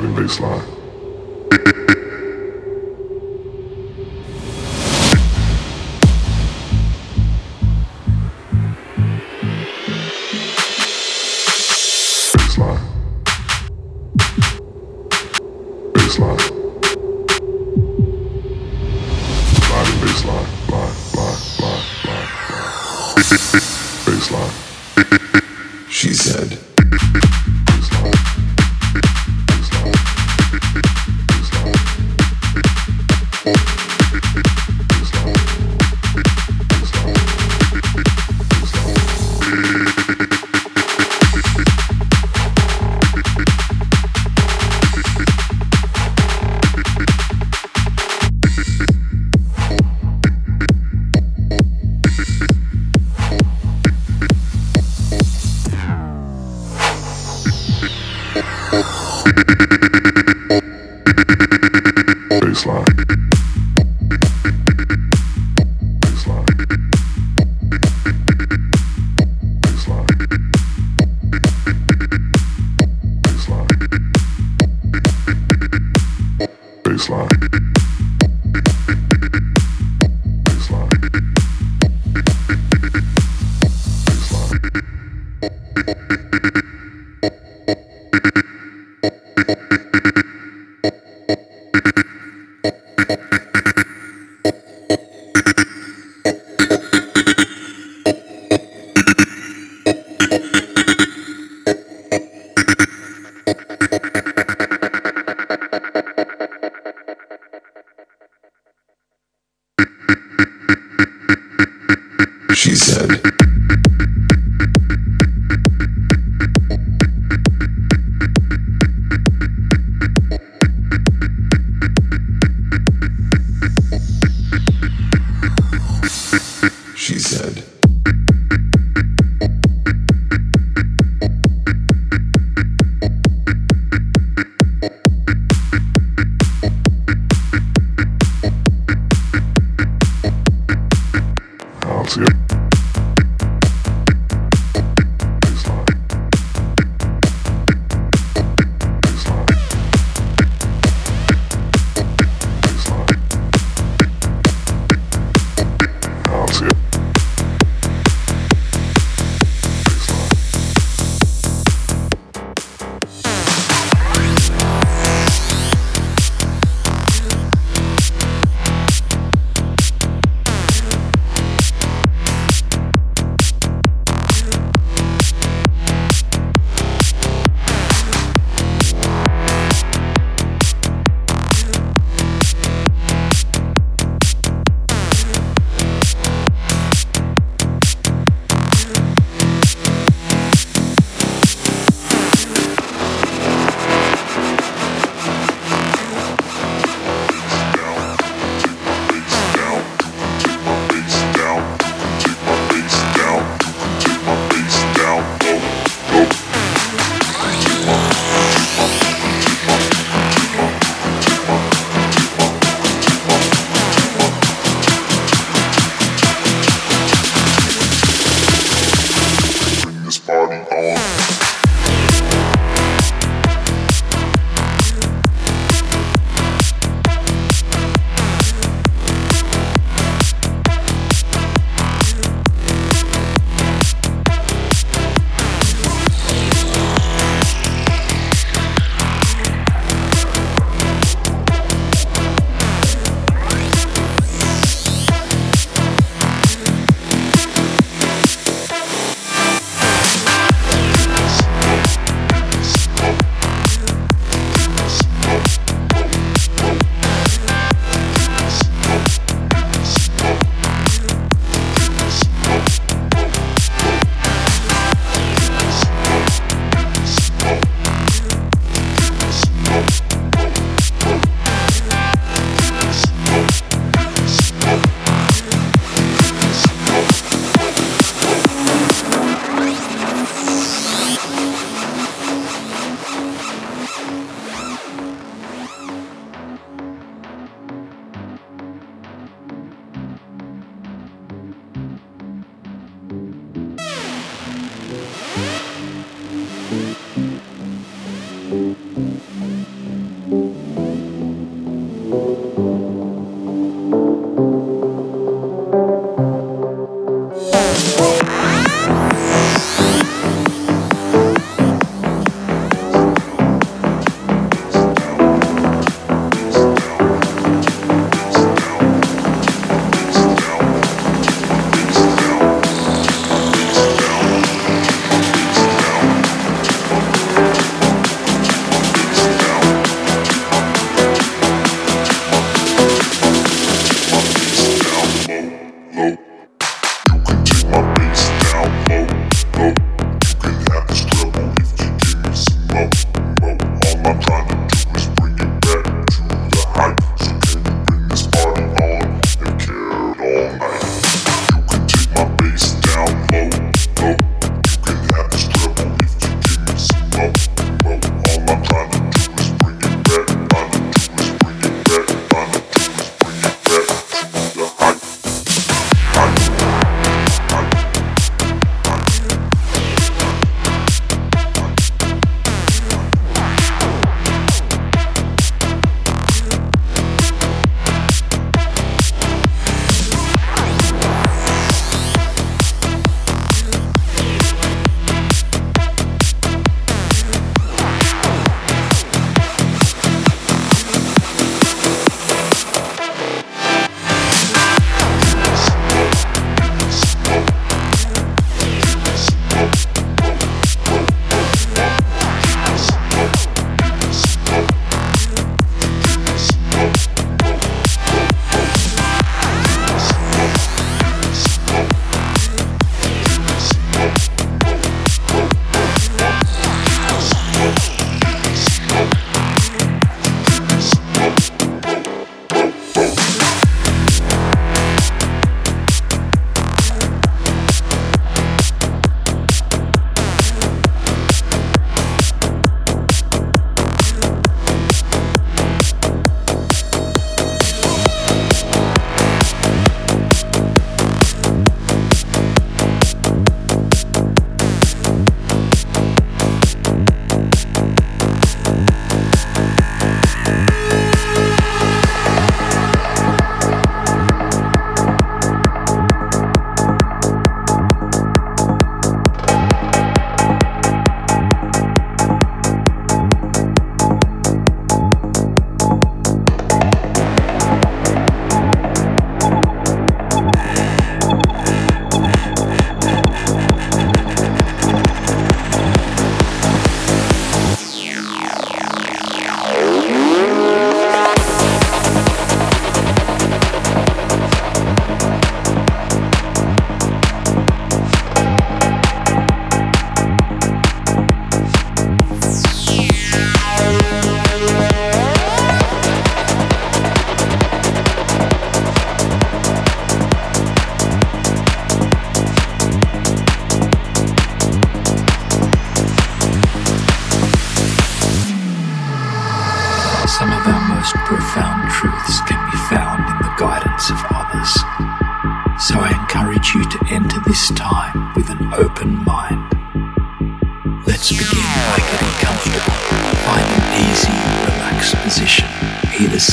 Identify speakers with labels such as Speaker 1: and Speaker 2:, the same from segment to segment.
Speaker 1: driving baseline.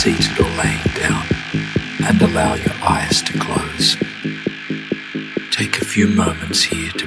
Speaker 2: Seated or laying down and allow your eyes to close. Take a few moments here to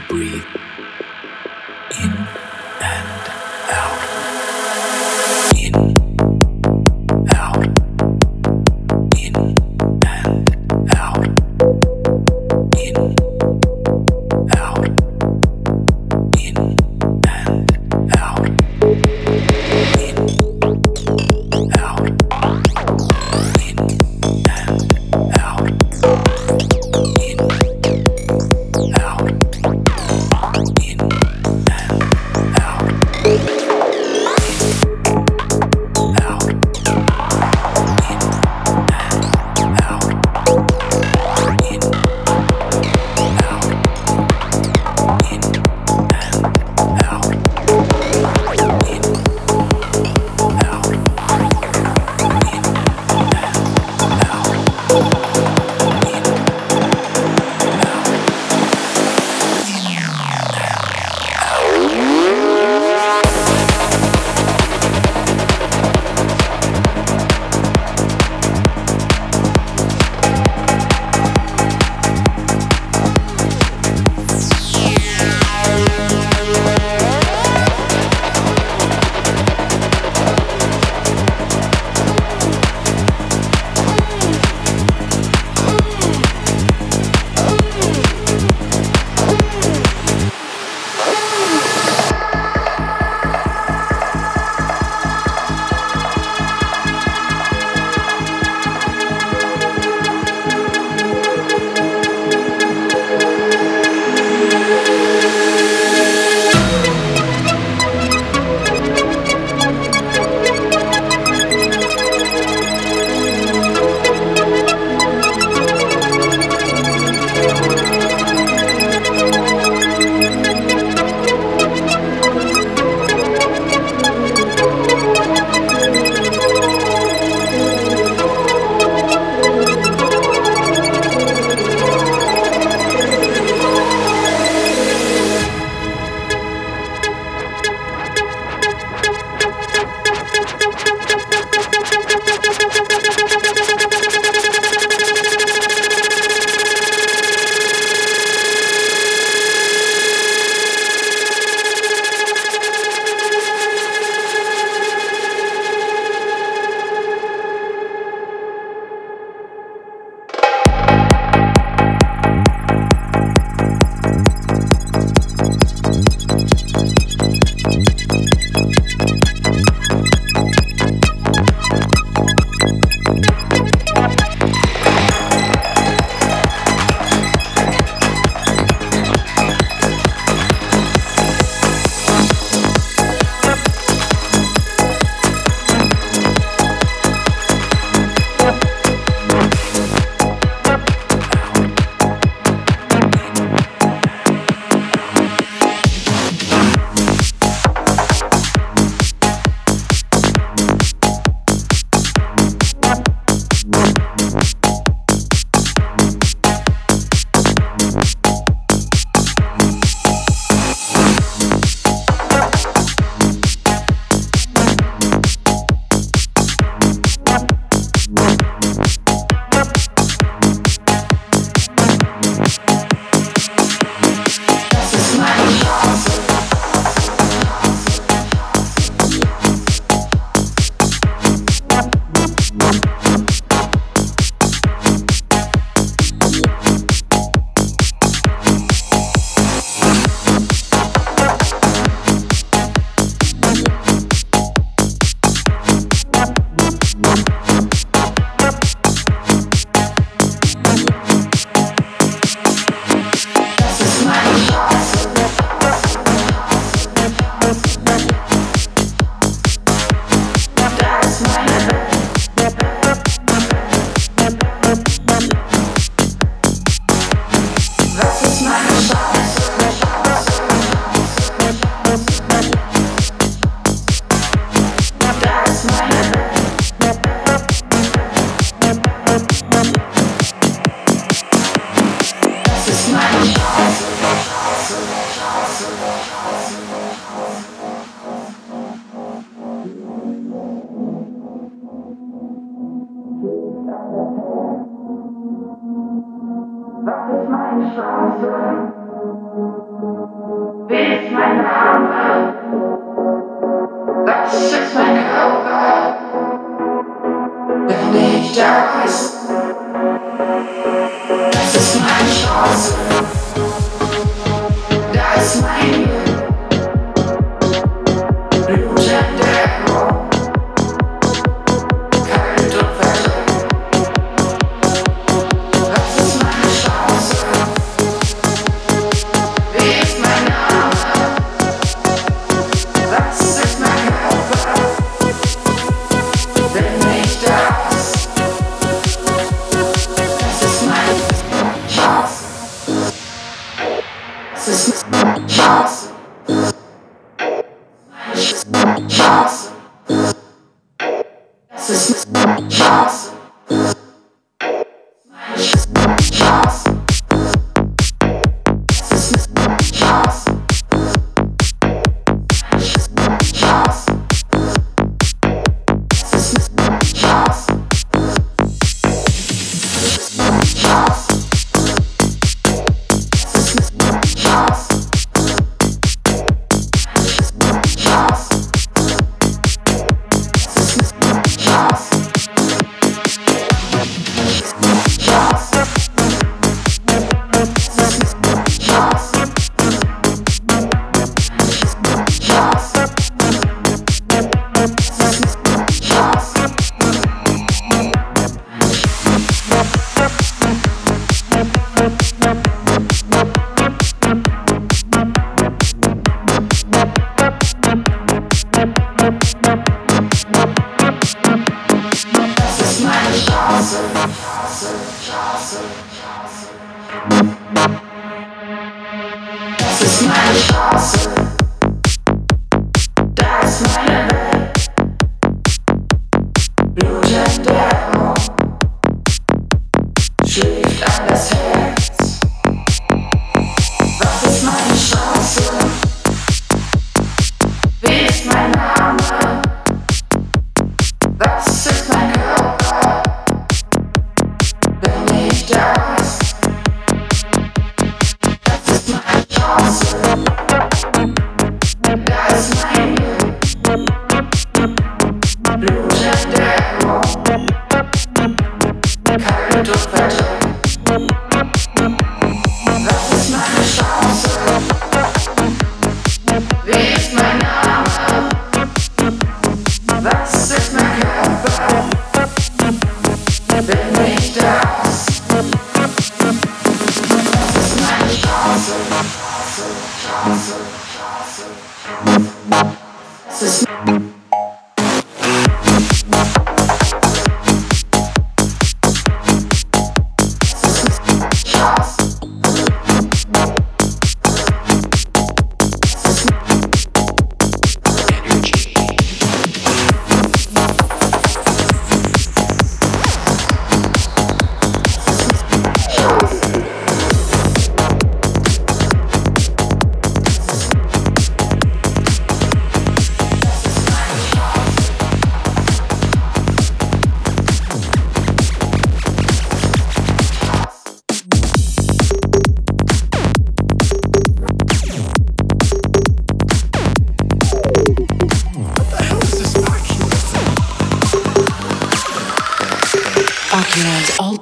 Speaker 3: Das ist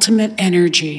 Speaker 4: ultimate energy.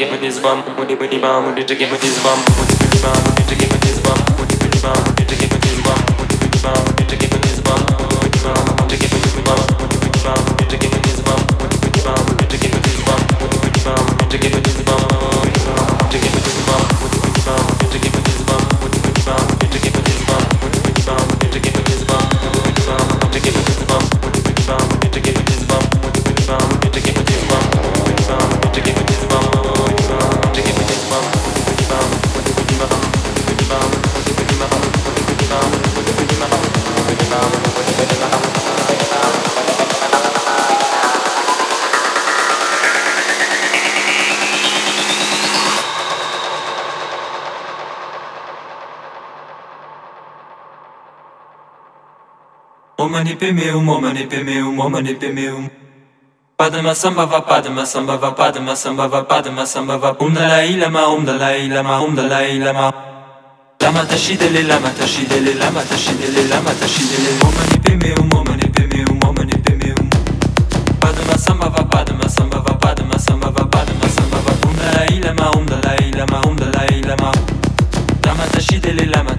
Speaker 5: get me this bomb, with it, with it, to get me this bum. Omanipemeum, omanipemeum, omanipemeum. Padma samba va padma samba va padma samba va padma samba va. Um Om Dalai Lama Om um Dalai Lama Om um Dalai Lama Lama tashidele lama tashidele lama tashidele lama tashidele Omanipemeum, omanipemeum, omanipemeum. Padma samba va padma samba va padma samba va padma samba va. Om Dalai Lama Om Dalai Lama Om Dalai Lama Lama tashidele lama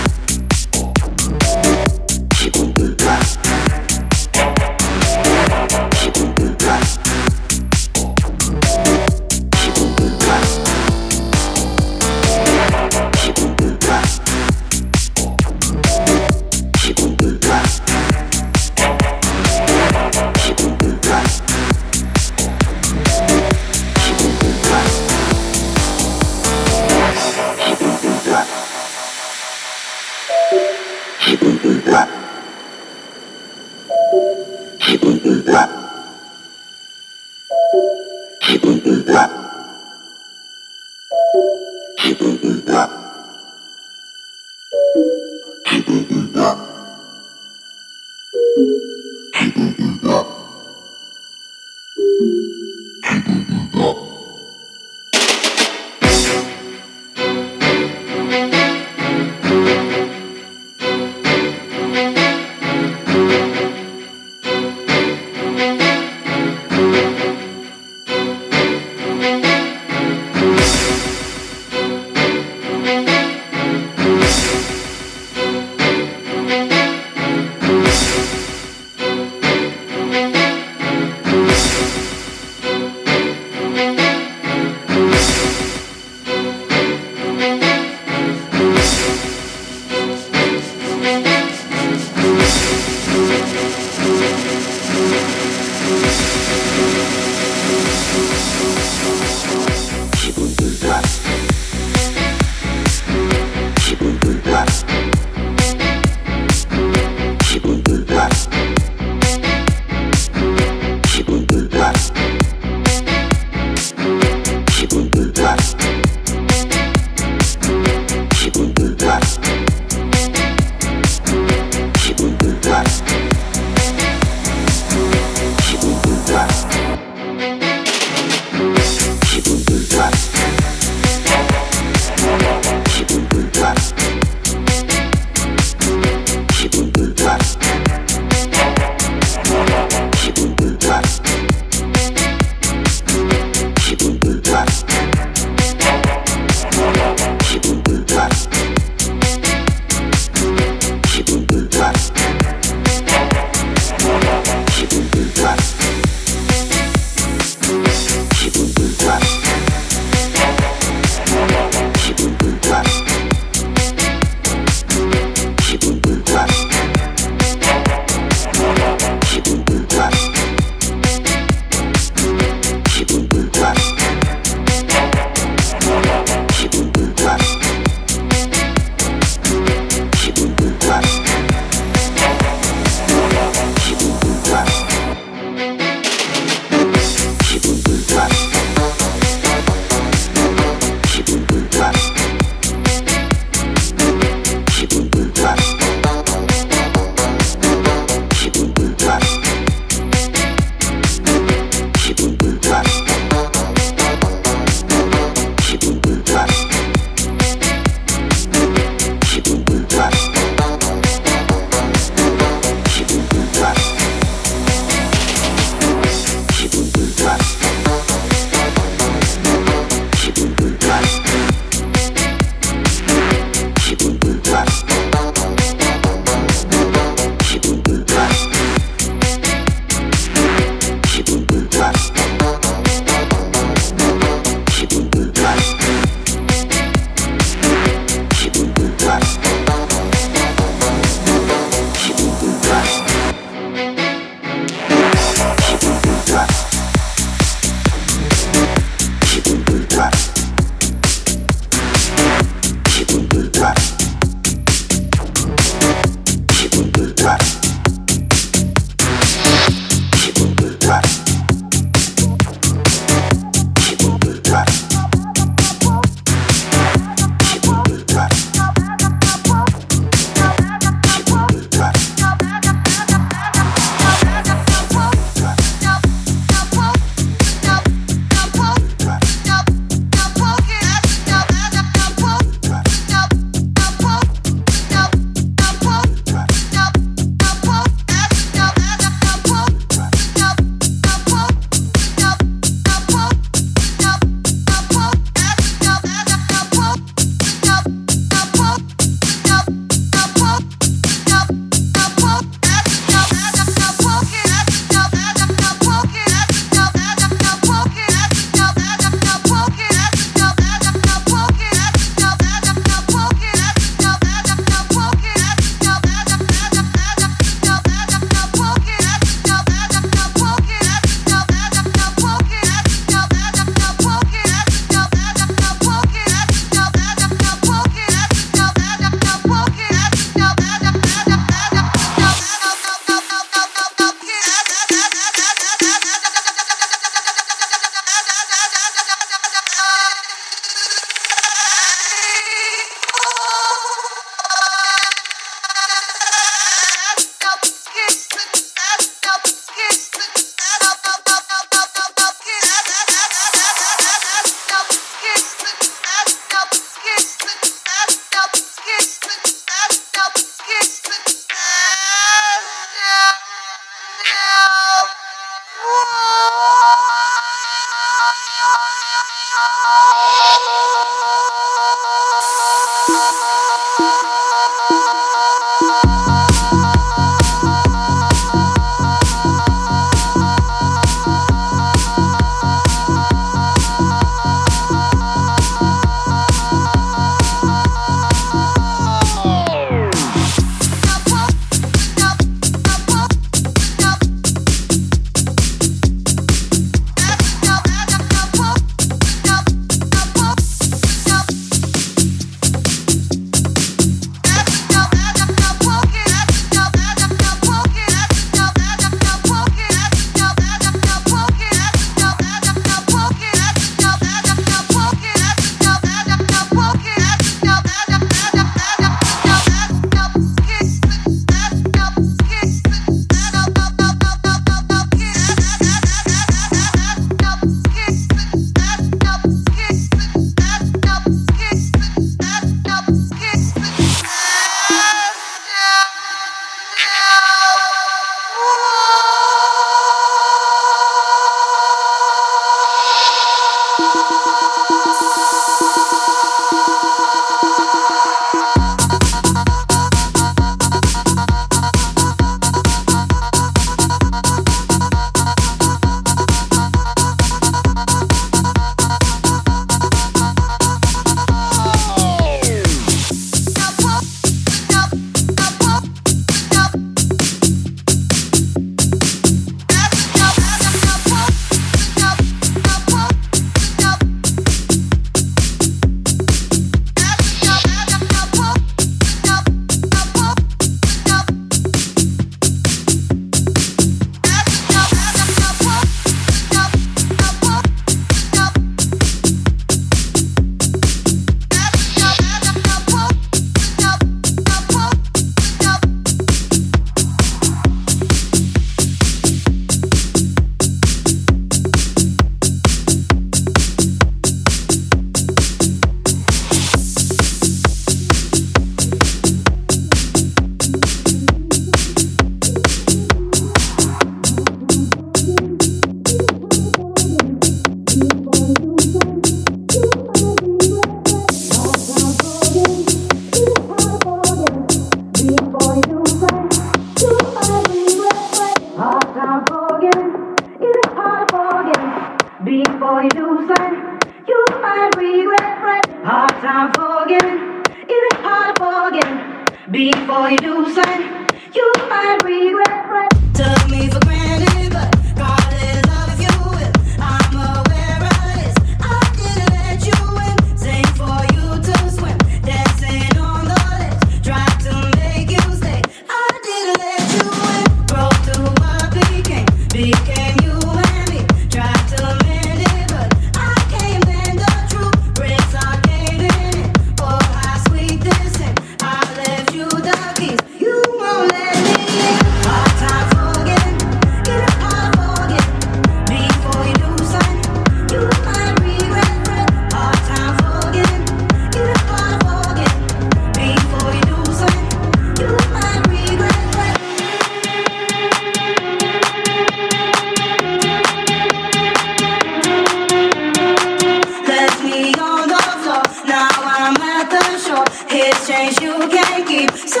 Speaker 5: so we can keep. So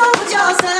Speaker 5: put.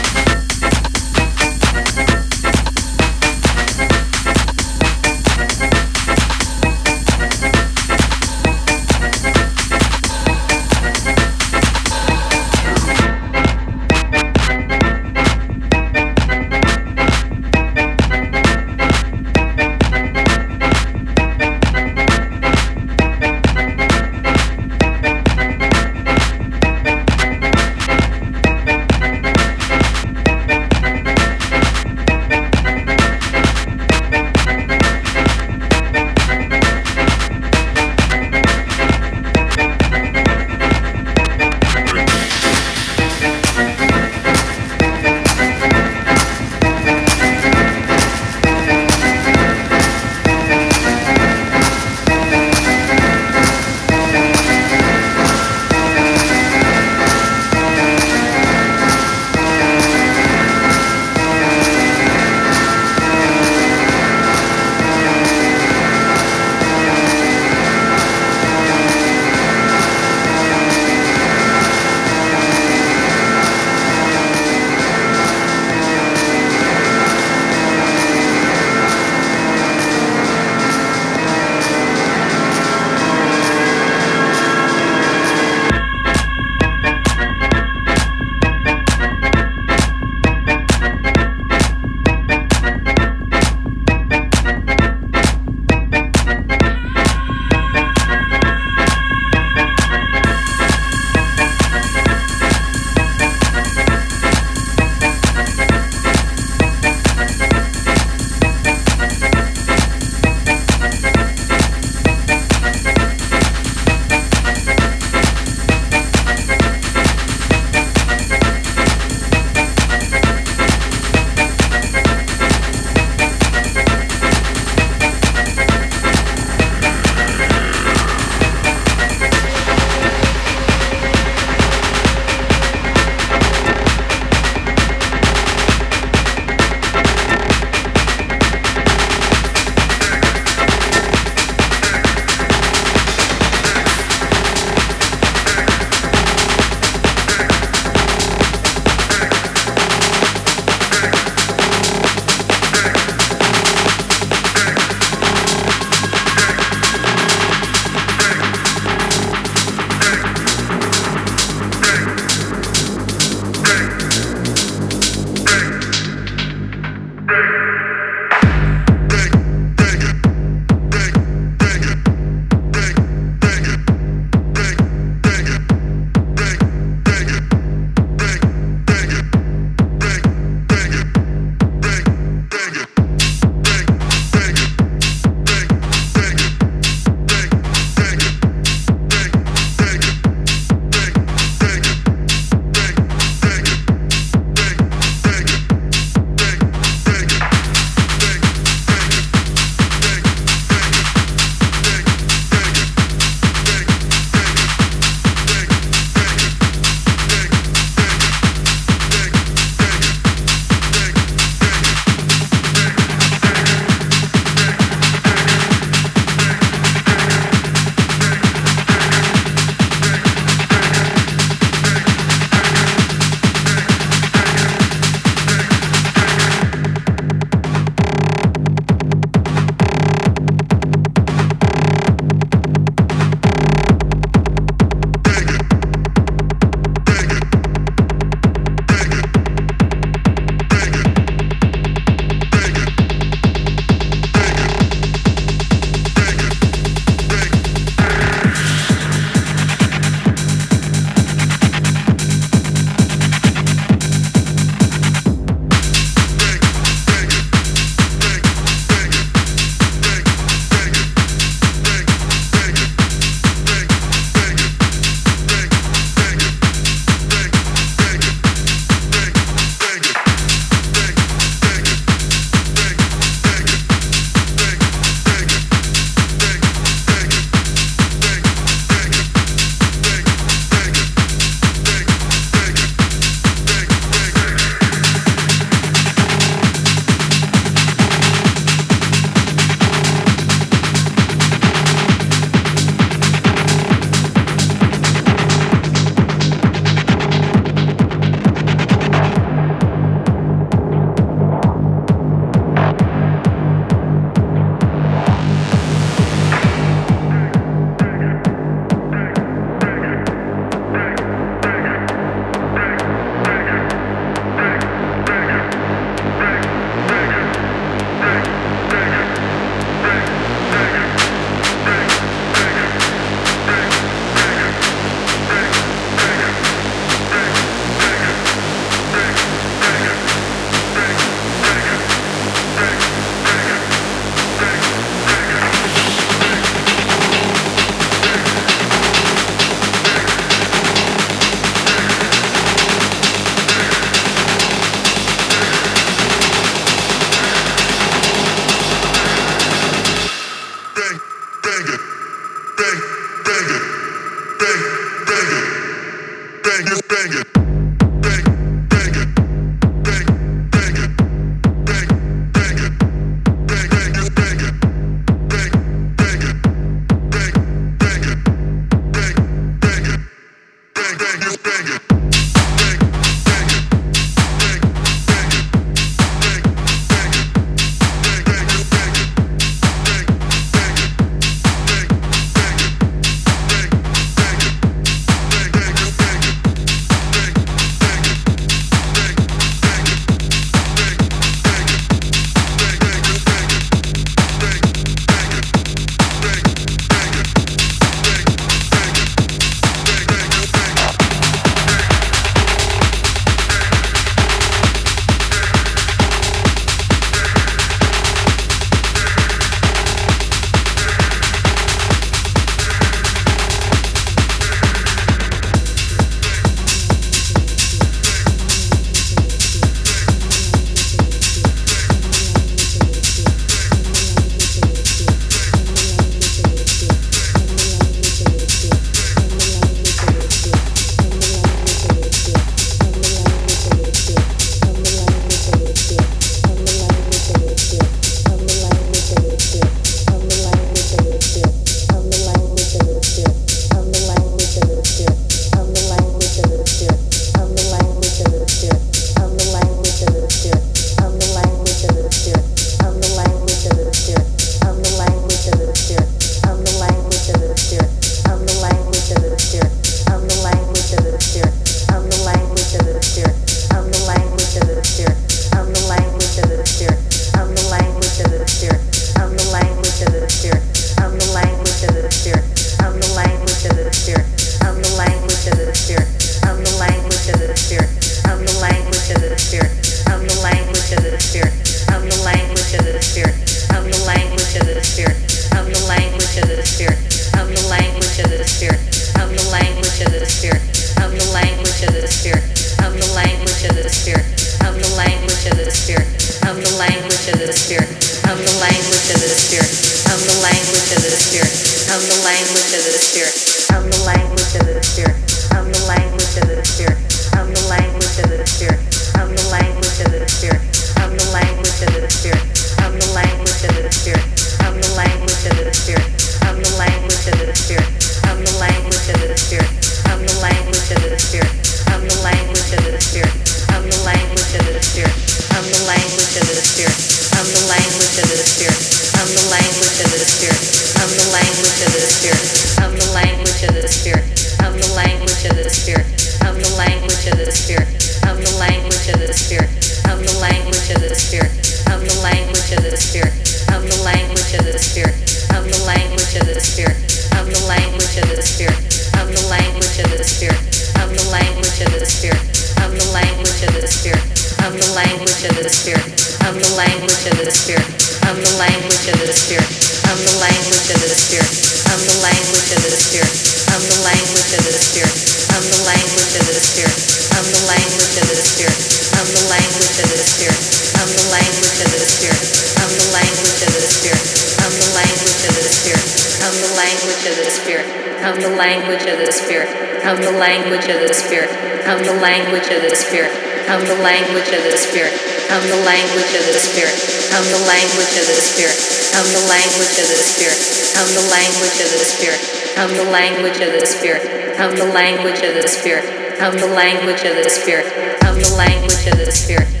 Speaker 5: Come
Speaker 6: the language of the
Speaker 7: spirit. Come the language of the spirit. Come the language of the spirit. Come the
Speaker 6: language of the spirit.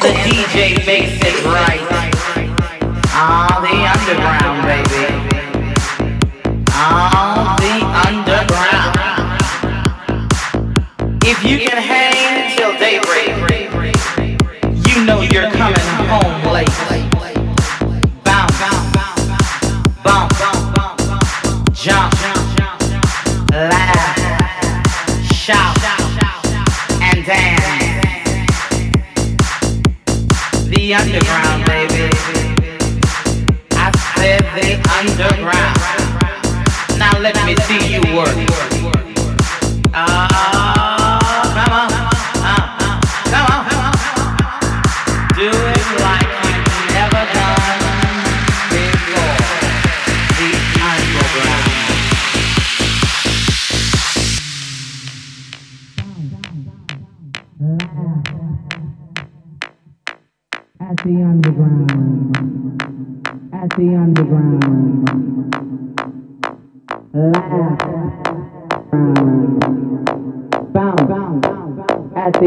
Speaker 6: The DJ makes it right. The underground, baby. The underground. If you can hang daybreak, you know you're coming home late.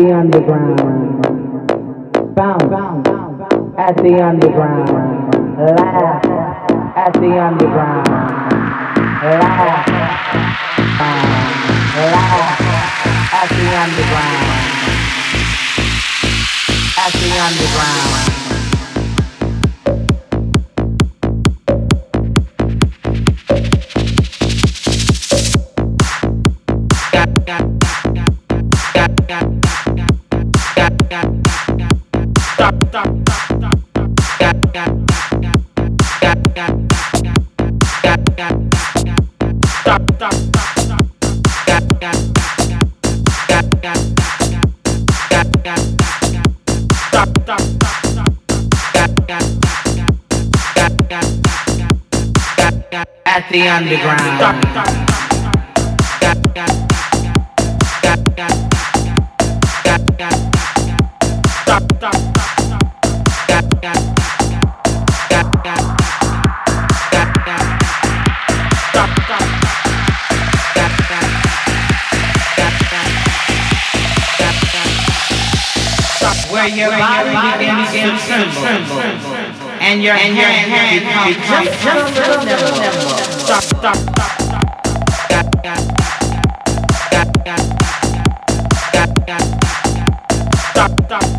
Speaker 6: The underground. Bounce. At the underground. Laugh. At the underground. Laugh. Laugh. At the underground. At the underground. At the underground. Your body begins to tremble, and your and your hand becomes just a little nimble. Stop, stop, stop, Let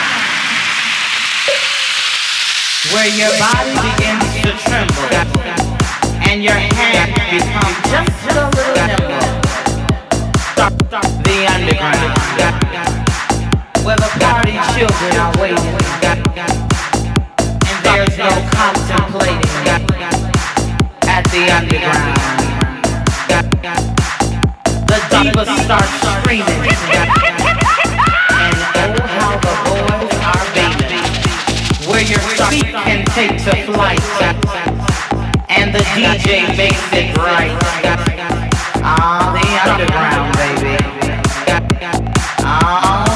Speaker 6: Where your body begins to tremble and your hand becomes just a little nimble. The underground, where the party children are waiting, and there's no contemplating. At the underground, the divas start screaming, feet can take to flight, and the DJ makes it right. Ah, the underground, baby. Ah,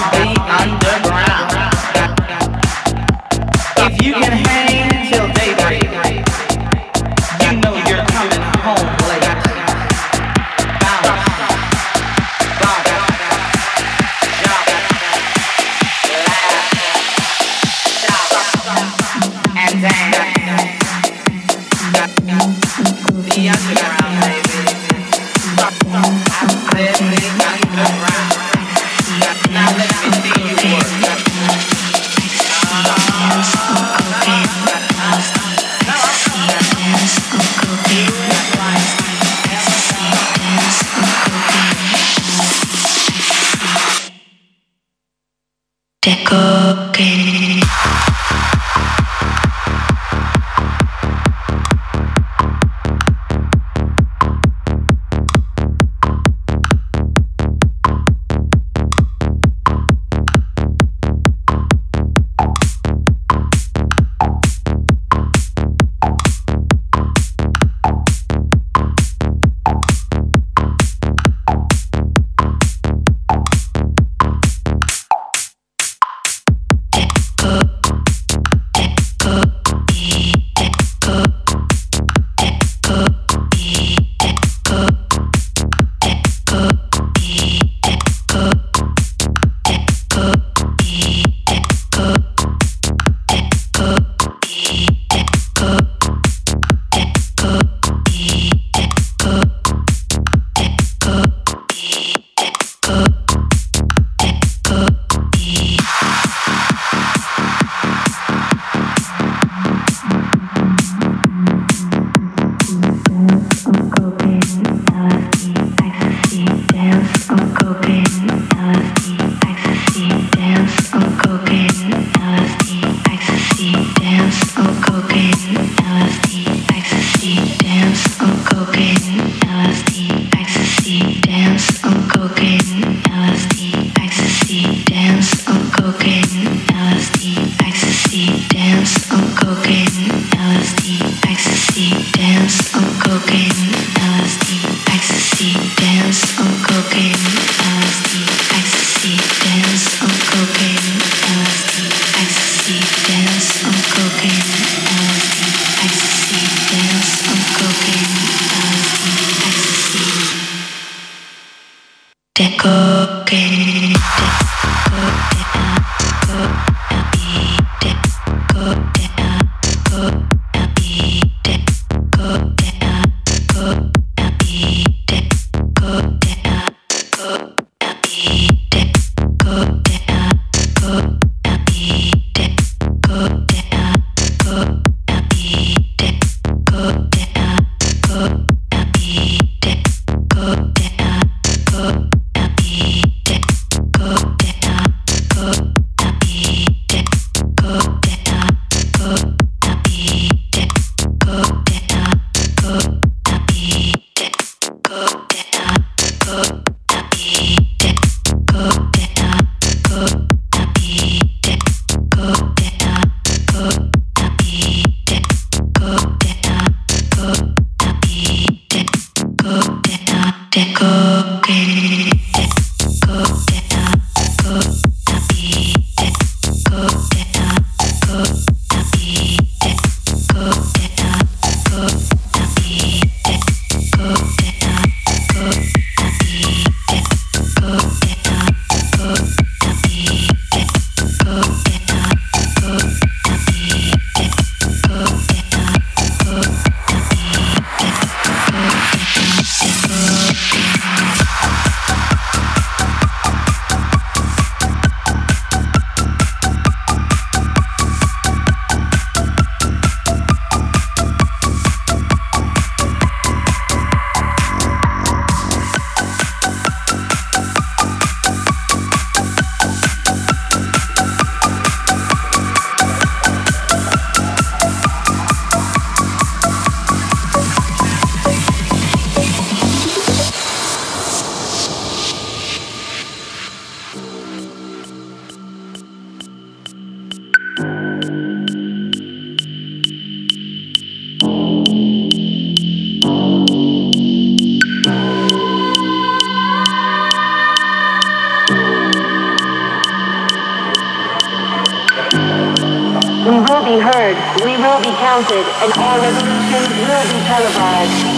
Speaker 8: will be counted, and our revolution will be televised.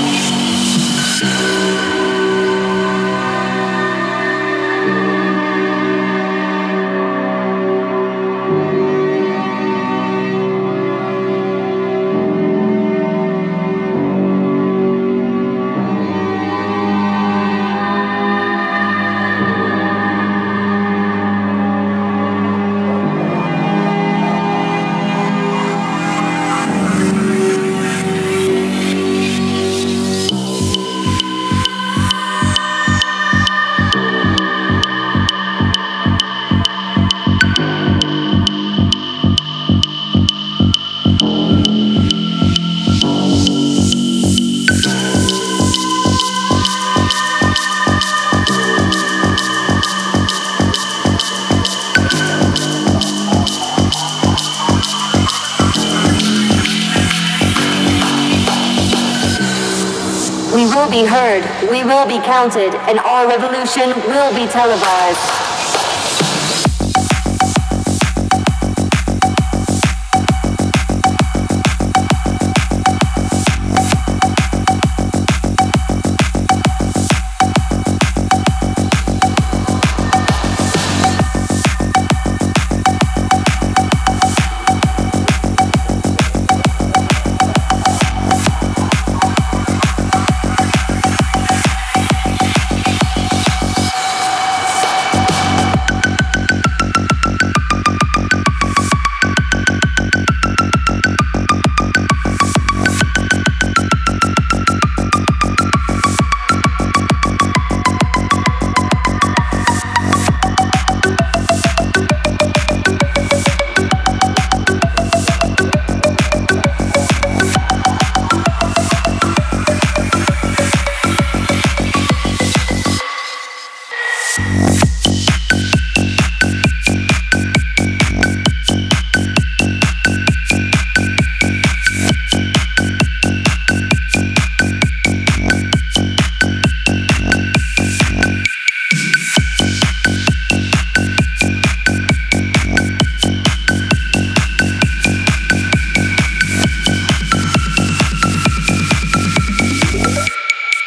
Speaker 8: Counted, and our revolution will be televised.